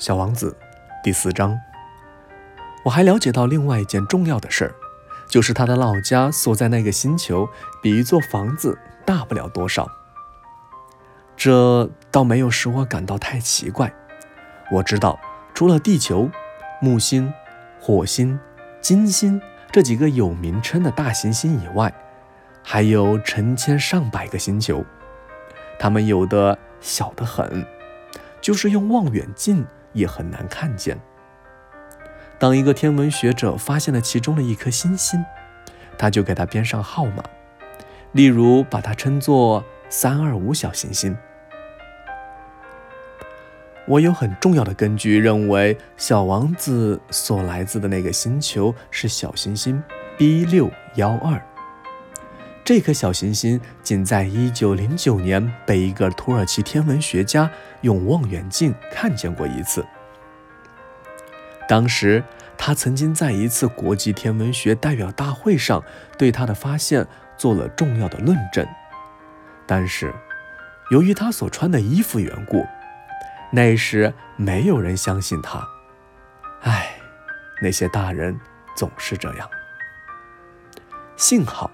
小王子》第四章。我还了解到另外一件重要的事儿，就是他的老家所在那个星球比一座房子大不了多少。这倒没有使我感到太奇怪。我知道，除了地球、木星、火星、金星这几个有名称的大行星以外，还有成千上百个星球，它们有的小得很，就是用望远镜也很难看见。当一个天文学者发现了其中的一颗星星，他就给它编上号码，例如把它称作三二五小行星。我有很重要的根据认为，小王子所来自的那个星球是小行星 B 六幺二。这颗小行星仅在1909年被一个土耳其天文学家用望远镜看见过一次。当时，他曾经在一次国际天文学代表大会上对他的发现做了重要的论证。但是，由于他所穿的衣服缘故，那时没有人相信他，唉，那些大人总是这样。幸好，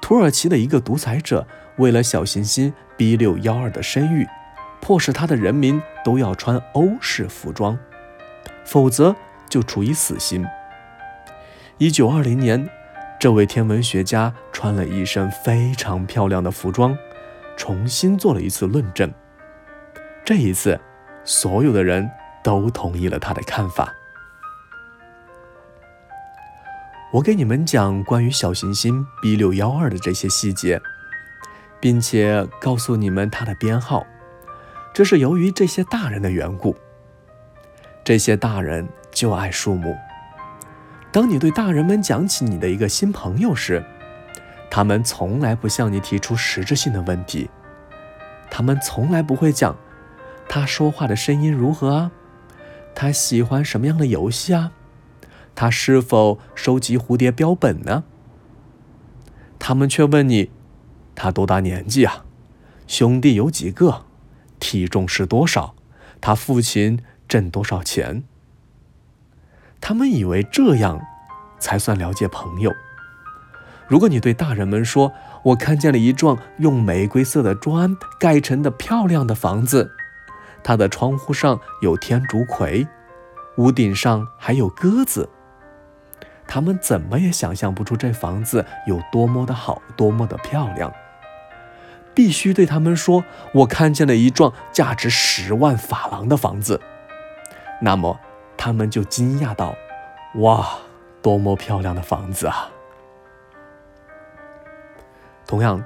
土耳其的一个独裁者为了小行星 B 六幺二的声誉，迫使他的人民都要穿欧式服装，否则就处以死刑。一九二零年，这位天文学家穿了一身非常漂亮的服装，重新做了一次论证。这一次。所有的人都同意了他的看法。我给你们讲关于小行星 B 六幺二的这些细节，并且告诉你们它的编号，这是由于这些大人的缘故。这些大人就爱数目。当你对大人们讲起你的一个新朋友时，他们从来不向你提出实质性的问题，他们从来不会讲。他说话的声音如何啊？他喜欢什么样的游戏啊？他是否收集蝴蝶标本呢？他们却问你：他多大年纪啊？兄弟有几个？体重是多少？他父亲挣多少钱？他们以为这样才算了解朋友。如果你对大人们说：“我看见了一幢用玫瑰色的砖盖成的漂亮的房子。”它的窗户上有天竺葵，屋顶上还有鸽子。他们怎么也想象不出这房子有多么的好，多么的漂亮。必须对他们说：“我看见了一幢价值十万法郎的房子。”那么他们就惊讶道：“哇，多么漂亮的房子啊！”同样。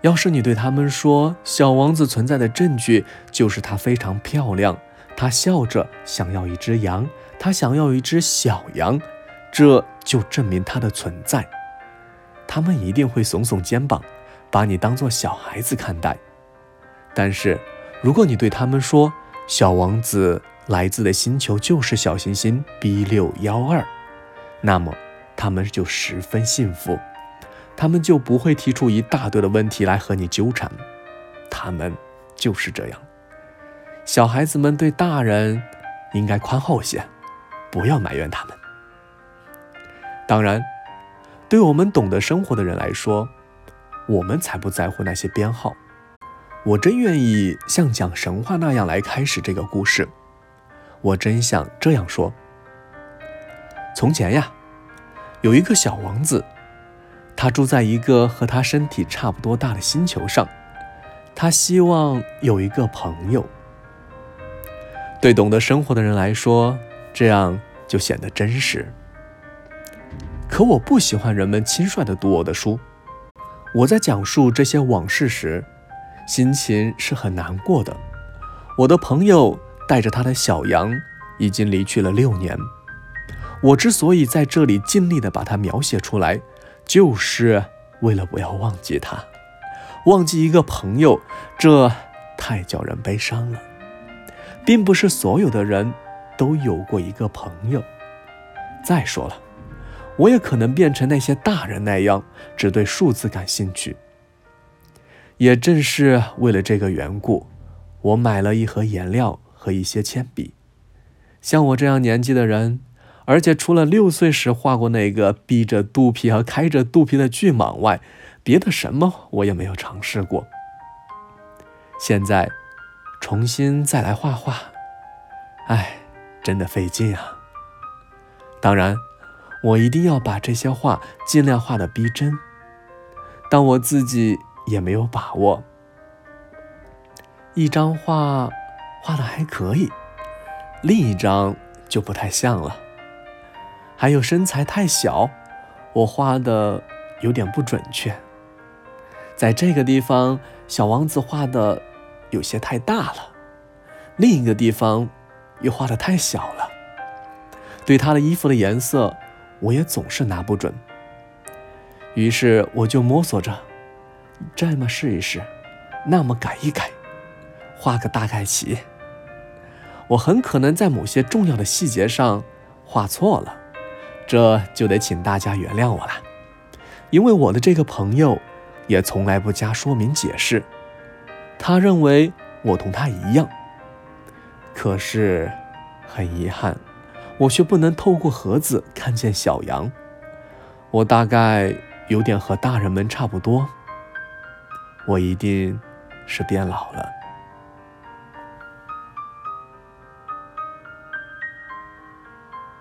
要是你对他们说，小王子存在的证据就是他非常漂亮，他笑着想要一只羊，他想要一只小羊，这就证明它的存在。他们一定会耸耸肩膀，把你当做小孩子看待。但是，如果你对他们说，小王子来自的星球就是小行星 B 六幺二，那么他们就十分幸福。他们就不会提出一大堆的问题来和你纠缠，他们就是这样。小孩子们对大人应该宽厚些，不要埋怨他们。当然，对我们懂得生活的人来说，我们才不在乎那些编号。我真愿意像讲神话那样来开始这个故事。我真想这样说：从前呀，有一个小王子。他住在一个和他身体差不多大的星球上，他希望有一个朋友。对懂得生活的人来说，这样就显得真实。可我不喜欢人们轻率地读我的书。我在讲述这些往事时，心情是很难过的。我的朋友带着他的小羊已经离去了六年。我之所以在这里尽力地把它描写出来。就是为了不要忘记他，忘记一个朋友，这太叫人悲伤了。并不是所有的人都有过一个朋友。再说了，我也可能变成那些大人那样，只对数字感兴趣。也正是为了这个缘故，我买了一盒颜料和一些铅笔。像我这样年纪的人，而且除了六岁时画过那个闭着肚皮和开着肚皮的巨蟒外，别的什么我也没有尝试过。现在重新再来画画，哎，真的费劲啊。当然，我一定要把这些画尽量画的逼真，但我自己也没有把握。一张画画的还可以，另一张就不太像了。还有身材太小，我画的有点不准确。在这个地方，小王子画的有些太大了，另一个地方又画的太小了。对他的衣服的颜色，我也总是拿不准。于是我就摸索着，这么试一试，那么改一改。画个大概齐，我很可能在某些重要的细节上画错了，这就得请大家原谅我了。因为我的这个朋友也从来不加说明解释，他认为我同他一样。可是很遗憾，我却不能透过盒子看见小羊。我大概有点和大人们差不多，我一定是变老了。